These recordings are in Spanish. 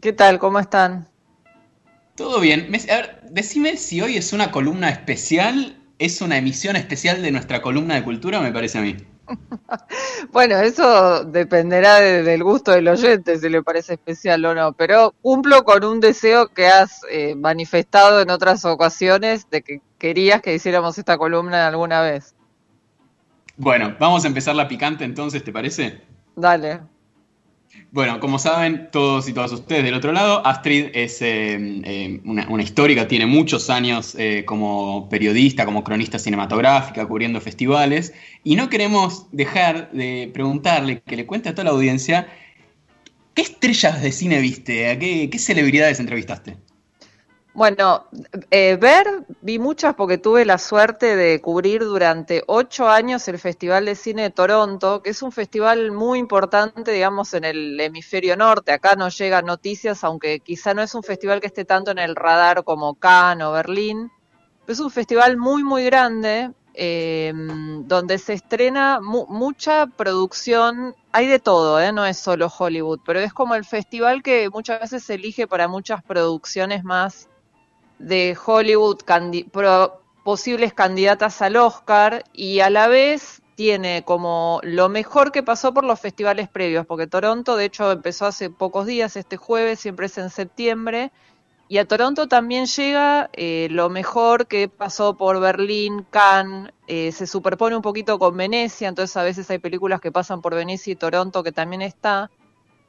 ¿Qué tal? ¿Cómo están? Todo bien. A ver, decime si hoy es una columna especial, es una emisión especial de nuestra columna de cultura, me parece a mí. bueno, eso dependerá del gusto del oyente, si le parece especial o no, pero cumplo con un deseo que has eh, manifestado en otras ocasiones de que querías que hiciéramos esta columna alguna vez. Bueno, vamos a empezar la picante entonces, ¿te parece? Dale. Bueno, como saben todos y todas ustedes del otro lado, Astrid es eh, eh, una, histórica, tiene muchos años eh, como periodista, como cronista cinematográfica, cubriendo festivales, y no queremos dejar de preguntarle, que le cuente a toda la audiencia, ¿qué estrellas de cine viste? ¿A qué, qué celebridades entrevistaste? Bueno, eh, ver, vi muchas porque tuve la suerte de cubrir durante ocho años el Festival de Cine de Toronto, que es un festival muy importante, digamos, en el hemisferio norte. Acá no llegan noticias, aunque quizá no es un festival que esté tanto en el radar como Cannes o Berlín. Es un festival muy, muy grande, eh, donde se estrena mucha producción. Hay de todo, ¿eh? no es solo Hollywood, pero es como el festival que muchas veces se elige para muchas producciones más de Hollywood posibles candidatas al Oscar y a la vez tiene como lo mejor que pasó por los festivales previos, porque Toronto de hecho empezó hace pocos días, este jueves, siempre es en septiembre, y a Toronto también llega eh, lo mejor que pasó por Berlín, Cannes, eh, se superpone un poquito con Venecia, entonces a veces hay películas que pasan por Venecia y Toronto que también está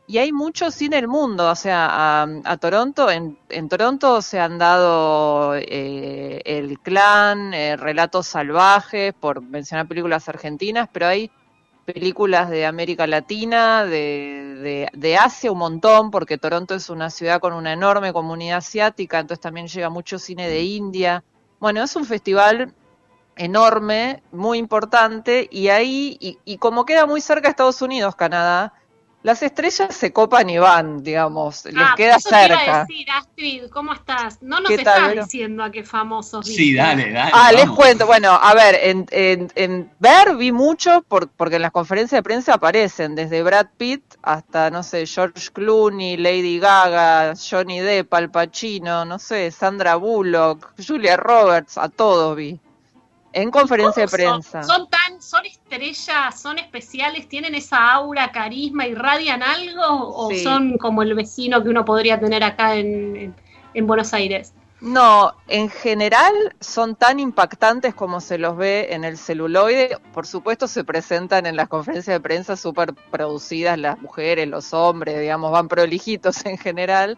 y hay mucho cine el mundo, o sea, a, Toronto, en, Toronto se han dado eh, El Clan, eh, Relatos Salvajes, por mencionar películas argentinas, pero hay películas de América Latina, de, de, Asia un montón, porque Toronto es una ciudad con una enorme comunidad asiática, entonces también llega mucho cine de India. Bueno, es un festival enorme, muy importante, y ahí, y, y como queda muy cerca de Estados Unidos, Canadá, las estrellas se copan y van, digamos, les ah, queda eso cerca. Te iba a decir, Astrid, ¿cómo estás? No nos estás diciendo a qué famosos Sí, dale, dale. Ah, les cuento. Bueno, a ver, en, en, en ver vi mucho por, porque en las conferencias de prensa aparecen, desde Brad Pitt hasta, no sé, George Clooney, Lady Gaga, Johnny Depp, Al Pacino, no sé, Sandra Bullock, Julia Roberts, a todos vi. En conferencia de prensa. Son, tan, son estrellas, son especiales, tienen esa aura, carisma, irradian algo o son como el vecino que uno podría tener acá en, Buenos Aires. No, en general son tan impactantes como se los ve en el celuloide. Por supuesto se presentan en las conferencias de prensa súper producidas las mujeres, los hombres, digamos, van prolijitos en general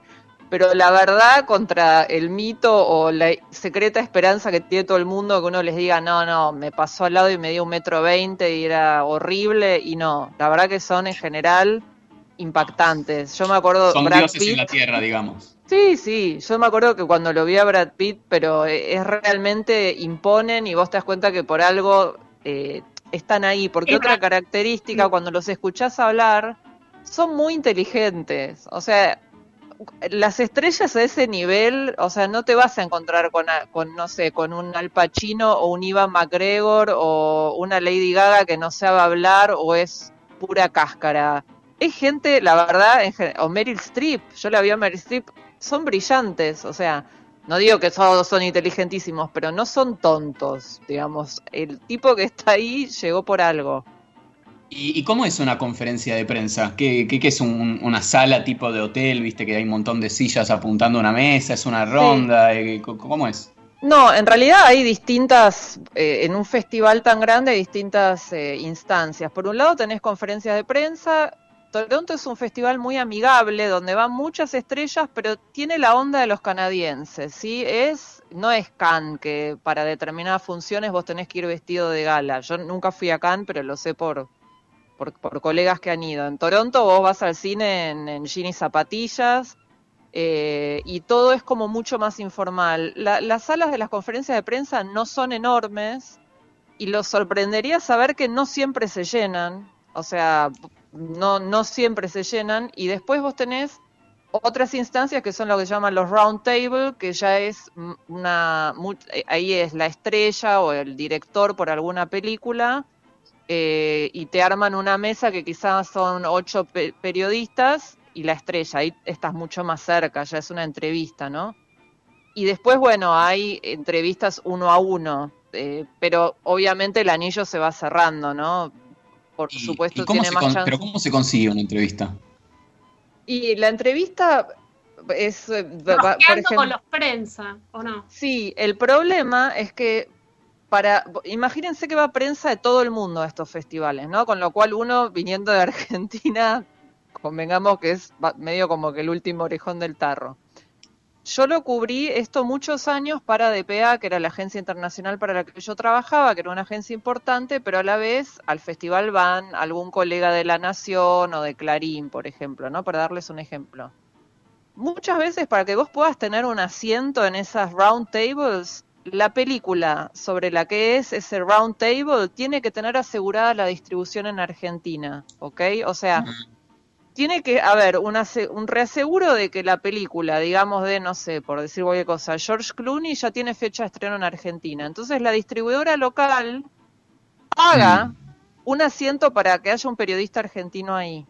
pero la verdad contra el mito o la secreta esperanza que tiene todo el mundo que uno les diga, no, no, me pasó al lado y me dio un metro veinte y era horrible, y no, la verdad que son en general impactantes. Yo me acuerdo... Son dioses en la tierra, digamos. Sí, sí, yo me acuerdo que cuando lo vi a Brad Pitt, pero es realmente imponen y vos te das cuenta que por algo eh, están ahí, porque otra característica, cuando los escuchás hablar, son muy inteligentes, o sea, las estrellas a ese nivel, o sea, no te vas a encontrar con, con, no sé, con un Al Pacino o un Ivan McGregor o una Lady Gaga que no sabe hablar o es pura cáscara. Es gente, la verdad, o Meryl Streep, yo la vi a Meryl Streep, son brillantes, o sea, no digo que todos son inteligentísimos, pero no son tontos, digamos. El tipo que está ahí llegó por algo. ¿Y, cómo es una conferencia de prensa? ¿Qué, es una sala tipo de hotel? ¿Viste que hay un montón de sillas apuntando a una mesa? ¿Es una ronda? Eh, ¿Cómo es? No, en realidad hay distintas, eh, en un festival tan grande hay distintas eh, instancias. Por un lado tenés conferencias de prensa. Toronto es un festival muy amigable donde van muchas estrellas, pero tiene la onda de los canadienses, ¿sí? Es, no es Cannes, que para determinadas funciones vos tenés que ir vestido de gala. Yo nunca fui a Cannes, pero lo sé por, por, colegas que han ido. En Toronto vos vas al cine en, jeans y zapatillas eh, y todo es como mucho más informal. las salas de las conferencias de prensa no son enormes y los sorprendería saber que no siempre se llenan, o sea, no, no siempre se llenan y después vos tenés otras instancias que son lo que llaman los round table, que ya es una, ahí es la estrella o el director por alguna película eh, y te arman una mesa que quizás son ocho periodistas y la estrella, ahí estás mucho más cerca, ya es una entrevista, ¿no? Y después, bueno, hay entrevistas uno a uno, eh, pero obviamente el anillo se va cerrando, ¿no? Por supuesto, tiene más chance. Pero ¿cómo se consigue una entrevista? Y la entrevista es, eh, por ejemplo, con los prensa, ¿o no? Sí, el problema es que para, imagínense que va prensa de todo el mundo a estos festivales, ¿no? Con lo cual uno viniendo de Argentina, convengamos que es medio como que el último orejón del tarro. Yo lo cubrí esto muchos años para DPA, que era la agencia internacional para la que yo trabajaba, que era una agencia importante, pero a la vez al festival van algún colega de La Nación o de Clarín, por ejemplo, ¿no? Para darles un ejemplo. Muchas veces para que vos puedas tener un asiento en esas round tables, la película sobre la que es ese round table tiene que tener asegurada la distribución en Argentina, ¿ok? O sea, tiene que haber un reaseguro de que la película, digamos de, no sé, por decir cualquier cosa, George Clooney ya tiene fecha de estreno en Argentina. Entonces la distribuidora local haga mm. un asiento para que haya un periodista argentino ahí.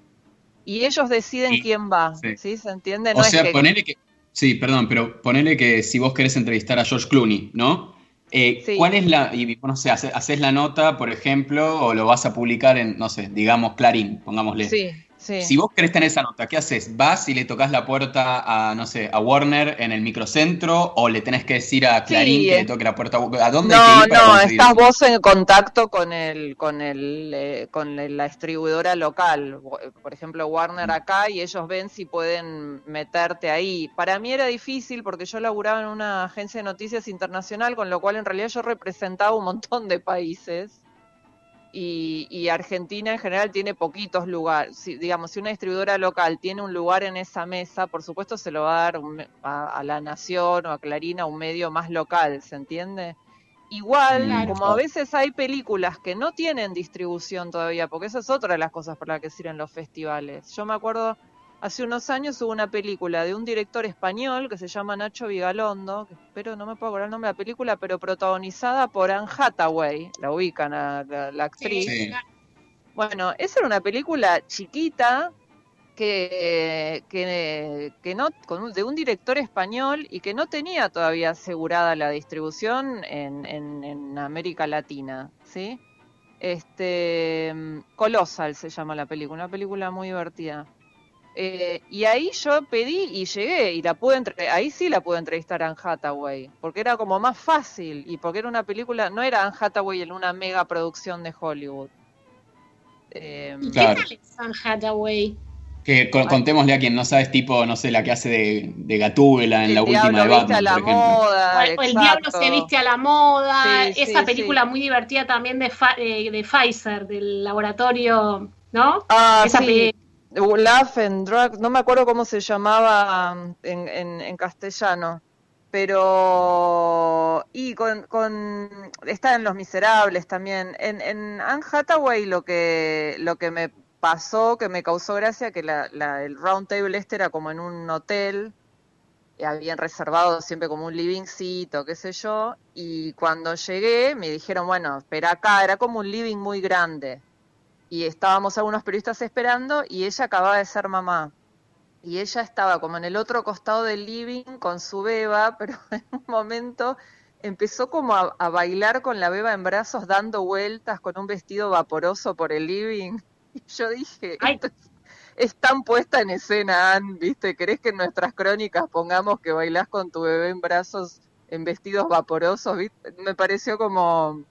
Y ellos deciden quién va, sí. ¿Se entiende? o sea, ponele que... Sí, perdón, pero ponele que si vos querés entrevistar a George Clooney, ¿no? Eh, ¿Cuál es la, y no sé, haces la nota, por ejemplo, o lo vas a publicar en, no sé, digamos, Clarín, pongámosle. Sí. Si vos querés tener esa nota, ¿qué haces? ¿Vas y le tocas la puerta a, no sé, a Warner en el microcentro o le tenés que decir a Clarín que le toque la puerta? ¿A dónde no, hay que ir No, estás vos en contacto con el, con el, eh, con la distribuidora local. Por ejemplo, Warner mm. acá y ellos ven si pueden meterte ahí. Para mí era difícil porque yo laburaba en una agencia de noticias internacional, con lo cual en realidad yo representaba un montón de países y, Argentina en general tiene poquitos lugares. Si, digamos, si una distribuidora local tiene un lugar en esa mesa, por supuesto se lo va a dar a, La Nación o a Clarina, un medio más local, ¿se entiende? Igual, como a veces hay películas que no tienen distribución todavía, porque esa es otra de las cosas por las que sirven los festivales. Yo me acuerdo Hace unos años hubo una película de un director español que se llama Nacho Vigalondo, que espero no me puedo acordar el nombre de la película, pero protagonizada por Anne Hathaway, la ubican a la, actriz. Bueno, esa era una película chiquita que, que, no, de un director español y que no tenía todavía asegurada la distribución en, en, en América Latina, ¿sí? Este, Colossal se llama la película, una película muy divertida. Eh, y ahí yo pedí y llegué y la pude ahí sí la pude entrevistar a Anne Hathaway, porque era como más fácil y porque era una película, no era Anne Hathaway en una mega producción de Hollywood. Eh, ¿Qué tal es Anne Hathaway? Que contémosle a quien no sabe, es tipo, no sé, la que hace de, de Gatúbela en la última de Batman, a la Moda, o, el Diablo se viste a la moda, esa película muy divertida también de, eh, de Pfizer, del laboratorio, ¿no? Ah, esa sí. Laugh and Drug, no me acuerdo cómo se llamaba en, en, castellano, pero y con, con está en Los Miserables también. En, en Anne Hathaway lo que lo que me pasó, que me causó gracia, que la, la, el round table este era como en un hotel, habían reservado siempre como un livingcito, qué sé yo, y cuando llegué me dijeron, bueno, espera acá, era como un living muy grande y estábamos algunos periodistas esperando y ella acababa de ser mamá. Y ella estaba como en el otro costado del living con su beba, pero en un momento empezó como a, bailar con la beba en brazos, dando vueltas con un vestido vaporoso por el living. Y yo dije, esto es, tan puesta en escena, Ann, ¿viste? ¿Querés que en nuestras crónicas pongamos que bailás con tu bebé en brazos en vestidos vaporosos? Me pareció como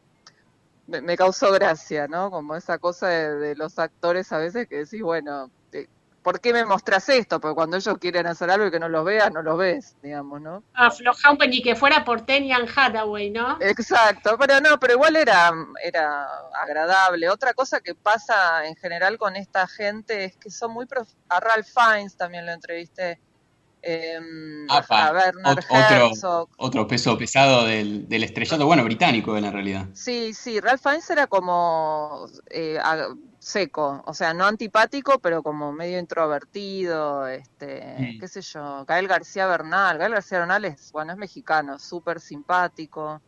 me, causó gracia, ¿no? Como esa cosa de, los actores a veces que decís, bueno, ¿por qué me mostras esto? Porque cuando ellos quieren hacer algo y que no los veas, no los ves, digamos, ¿no? Afloja un y que fuera por Tenian Hathaway, ¿no? Exacto, pero no, pero igual era, era agradable. Otra cosa que pasa en general con esta gente es que son muy... A Ralph Fiennes también lo entrevisté A otro, otro, peso pesado del, del estrellato, bueno, británico en la realidad. Sí, sí, Ralph Fiennes era como eh, seco, o sea, no antipático, pero como medio introvertido, este, mm. qué sé yo, Gael García Bernal, Gael García Bernal es, bueno, es mexicano, súper simpático.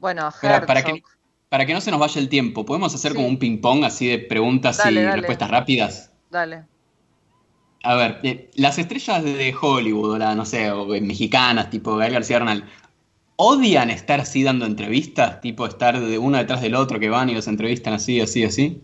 Bueno, para, que, para que no se nos vaya el tiempo, ¿podemos hacer como un ping-pong así de preguntas y respuestas rápidas? Dale. A ver, eh, las estrellas de Hollywood, la, no sé, o mexicanas, tipo Gael García Bernal, odian estar así dando entrevistas, tipo estar de uno detrás del otro que van y los entrevistan así, así, así.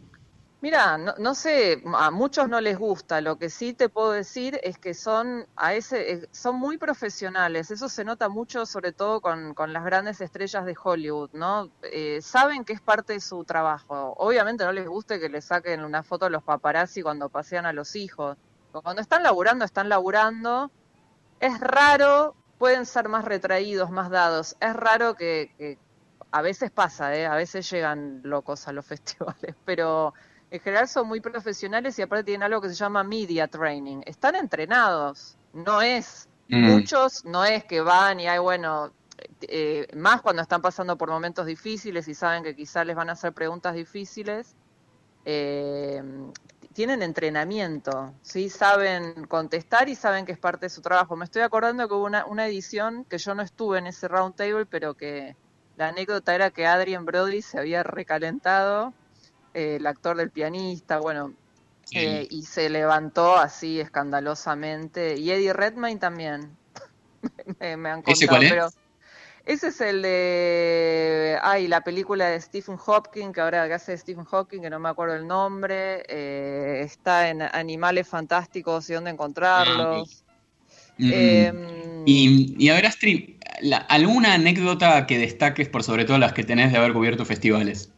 Mira, no, sé, a muchos no les gusta. Lo que sí te puedo decir es que son a ese, eh, son muy profesionales. Eso se nota mucho, sobre todo con, las grandes estrellas de Hollywood, ¿no? Eh, saben que es parte de su trabajo. Obviamente no les guste que le saquen una foto a los paparazzi cuando pasean a los hijos. Cuando están laburando, están laburando. Es raro, pueden ser más retraídos, más dados. Es raro que, a veces pasa, ¿eh? a veces llegan locos a los festivales, pero en general son muy profesionales y aparte tienen algo que se llama media training. Están entrenados, no es, mm. muchos no es que van y hay, bueno, eh, más cuando están pasando por momentos difíciles y saben que quizás les van a hacer preguntas difíciles, eh, tienen entrenamiento, ¿sí? saben contestar y saben que es parte de su trabajo. Me estoy acordando que hubo una, una edición que yo no estuve en ese round table, pero que la anécdota era que Adrian Brody se había recalentado el actor del pianista, bueno, eh, y se levantó así escandalosamente. Y Eddie Redmayne también. me, han contado, pero ese es el de. Ay, la película de Stephen Hawking, que ahora hace Stephen Hawking, que no me acuerdo el nombre. Eh, está en Animales Fantásticos y dónde encontrarlos. Ah, em, y, y, a ver, Astrid, ¿alguna anécdota que destaques por sobre todo las que tenés de haber cubierto festivales?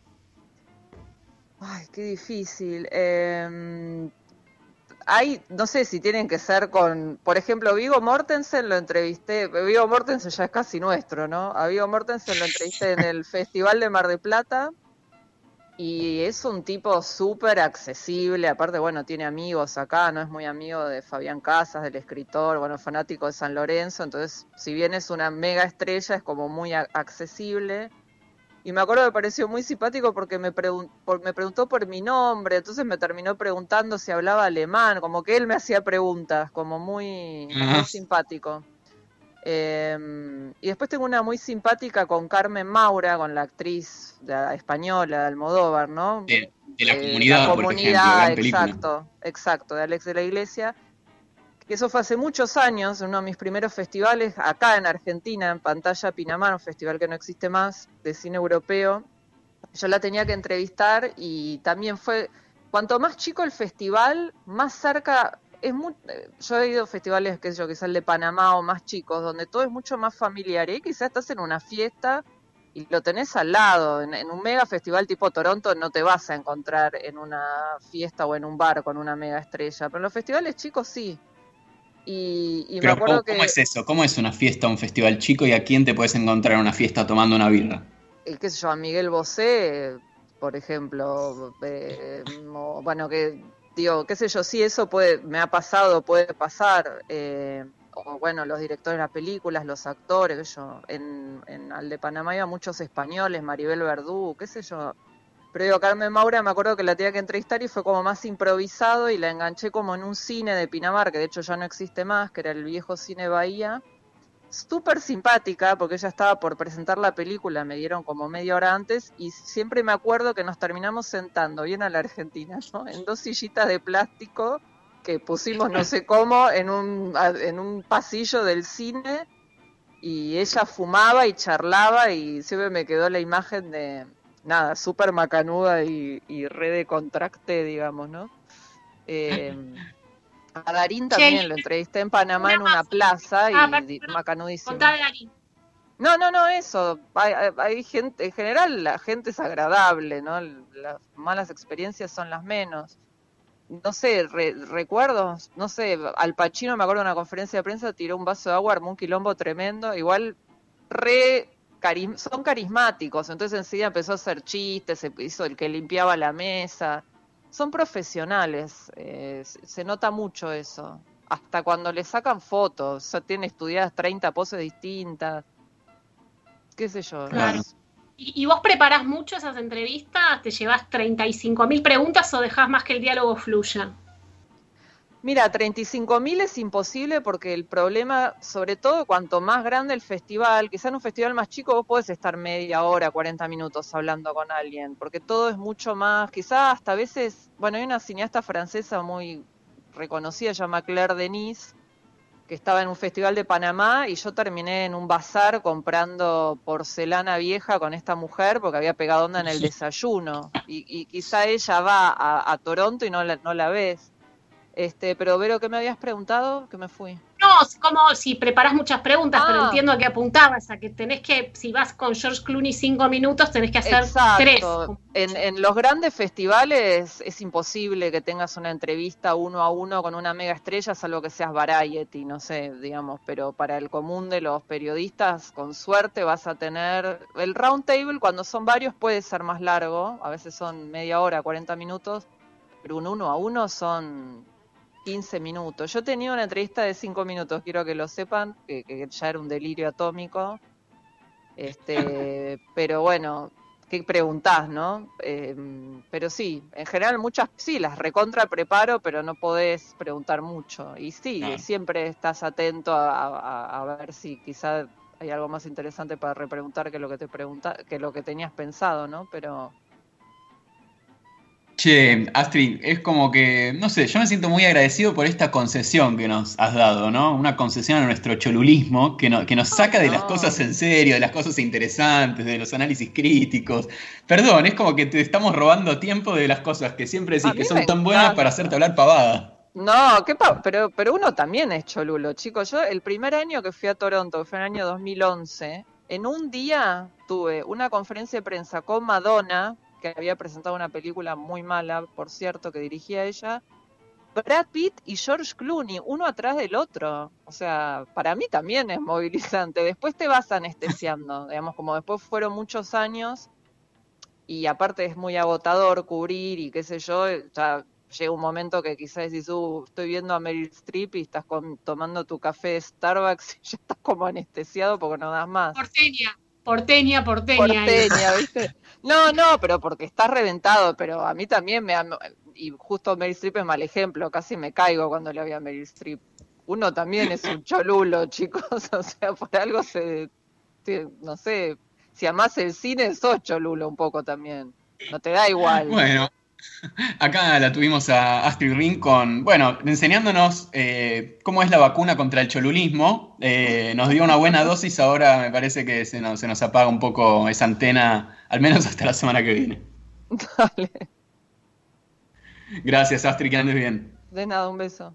Ay, qué difícil. Eh, hay, no sé si tienen que ser con, por ejemplo, Vigo Mortensen lo entrevisté, Vigo Mortensen ya es casi nuestro, ¿no? A Vigo Mortensen lo entrevisté en el Festival de Mar de Plata y es un tipo súper accesible, aparte, bueno, tiene amigos acá, no es muy amigo de Fabián Casas, del escritor, bueno, fanático de San Lorenzo, entonces, si bien es una mega estrella, es como muy accesible y me acuerdo que me pareció muy simpático porque me, me preguntó por mi nombre, entonces me terminó preguntando si hablaba alemán, como que él me hacía preguntas, como muy, simpático. Em, y después tengo una muy simpática con Carmen Maura, con la actriz española de Almodóvar, ¿no? De, la eh, comunidad, la comunidad, exacto, exacto, de Alex de la Iglesia que eso fue hace muchos años, uno de mis primeros festivales, acá en Argentina, en Pantalla Pinamar, un festival que no existe más, de cine europeo. Yo la tenía que entrevistar y también fue, cuanto más chico el festival, más cerca, es muy, yo he ido a festivales, qué sé yo, quizás el de Panamá o más chicos, donde todo es mucho más familiar, y quizás estás en una fiesta y lo tenés al lado. En, un mega festival tipo Toronto no te vas a encontrar en una fiesta o en un bar con una mega estrella, pero en los festivales chicos sí. Y, me acuerdo ¿cómo, es eso? ¿Cómo es una fiesta, un festival chico y a quién te puedes encontrar en una fiesta tomando una birra? El qué sé yo, a Miguel Bosé, por ejemplo, eh, bueno, que digo, qué sé yo, sí, eso puede, me ha pasado, puede pasar. Eh, o bueno, los directores de las películas, los actores, yo, en, en al de Panamá iba muchos españoles, Maribel Verdú, qué sé yo, pero Carmen Maura me acuerdo que la tenía que entrevistar y fue como más improvisado y la enganché como en un cine de Pinamar, que de hecho ya no existe más, que era el viejo cine Bahía. Súper simpática, porque ella estaba por presentar la película, me dieron como media hora antes, y siempre me acuerdo que nos terminamos sentando bien a la Argentina, ¿no? En dos sillitas de plástico que pusimos no sé cómo en un, en un pasillo del cine, y ella fumaba y charlaba, y siempre me quedó la imagen de, nada, súper macanuda y, y re de contracte, digamos, ¿no? Eh, a Darín también lo entrevisté en Panamá en una plaza y ah, macanudísimo. No, no, no, eso. Hay, gente, en general la gente es agradable, ¿no? Las malas experiencias son las menos. No sé, recuerdos, no sé, Al Pacino me acuerdo de una conferencia de prensa, tiró un vaso de agua, armó un quilombo tremendo, igual re son carismáticos, entonces enseguida empezó a hacer chistes, se hizo el que limpiaba la mesa. Son profesionales, eh, se nota mucho eso. Hasta cuando le sacan fotos, o tiene estudiadas 30 poses distintas. ¿Qué sé yo? ¿Y, vos preparás mucho esas entrevistas? ¿Te llevas 35 mil preguntas o dejás más que el diálogo fluya? Mira, 35.000 es imposible porque el problema, sobre todo cuanto más grande el festival, quizá en un festival más chico vos podés estar media hora, 40 minutos hablando con alguien, porque todo es mucho más, quizá hasta a veces, bueno, hay una cineasta francesa muy reconocida, se llama Claire Denise, que estaba en un festival de Panamá y yo terminé en un bazar comprando porcelana vieja con esta mujer porque había pegado onda en el desayuno. Y, quizá ella va a, Toronto y no la, no la ves. Este, pero Vero, ¿qué me habías preguntado? Que me fui. No, como si preparas muchas preguntas, pero ah. entiendo a qué apuntabas, a que tenés que, si vas con George Clooney cinco minutos, tenés que hacer tres. En, en los grandes festivales es imposible que tengas una entrevista uno a uno con una mega estrella, salvo que seas Variety, no sé, digamos, pero para el común de los periodistas, con suerte vas a tener. El round table, cuando son varios, puede ser más largo, a veces son media hora, 40 minutos, pero un uno a uno son 15 minutos. Yo tenía una entrevista de 5 minutos, quiero que lo sepan, que, ya era un delirio atómico. Este, pero bueno, ¿qué preguntás, no? Em, pero sí, en general muchas, sí, las recontra preparo, pero no podés preguntar mucho. Y sí, siempre estás atento a, ver si quizá hay algo más interesante para repreguntar que lo que te pregunta, que lo que tenías pensado, ¿no? Pero Che, Astrid, es como que, no sé, yo me siento muy agradecido por esta concesión que nos has dado, ¿no? Una concesión a nuestro cholulismo que, que nos saca de las cosas en serio, de las cosas interesantes, de los análisis críticos. Perdón, es como que te estamos robando tiempo de las cosas que siempre decís que son tan buenas para hacerte hablar pavada. No, ¿qué pero, pero uno también es cholulo, chicos. Yo el primer año que fui a Toronto, que fue en el año 2011, en un día tuve una conferencia de prensa con Madonna, que había presentado una película muy mala, por cierto, que dirigía ella, Brad Pitt y George Clooney, uno atrás del otro. O sea, para mí también es movilizante. Después te vas anestesiando, digamos, como después fueron muchos años y aparte es muy agotador cubrir y qué sé yo, ya llega un momento que quizás dices, uh, estoy viendo a Meryl Streep y estás tomando tu café de Starbucks y ya estás como anestesiado porque no das más. Porteña, porteña, porteña. Porteña, ¿viste? No, no, pero porque estás reventado, pero a mí también me... Y justo Meryl Streep es mal ejemplo, casi me caigo cuando le había a Meryl Streep. Uno también es un cholulo, chicos, o sea, por algo se... No sé, si amás el cine, sos cholulo un poco también. No te da igual. Bueno, Acá la tuvimos a Astrid Ring con, bueno, enseñándonos eh, cómo es la vacuna contra el cholulismo. Eh, nos dio una buena dosis, ahora me parece que se nos, se nos apaga un poco esa antena, al menos hasta la semana que viene. Dale. Gracias, Astrid, que andes bien. De nada, un beso.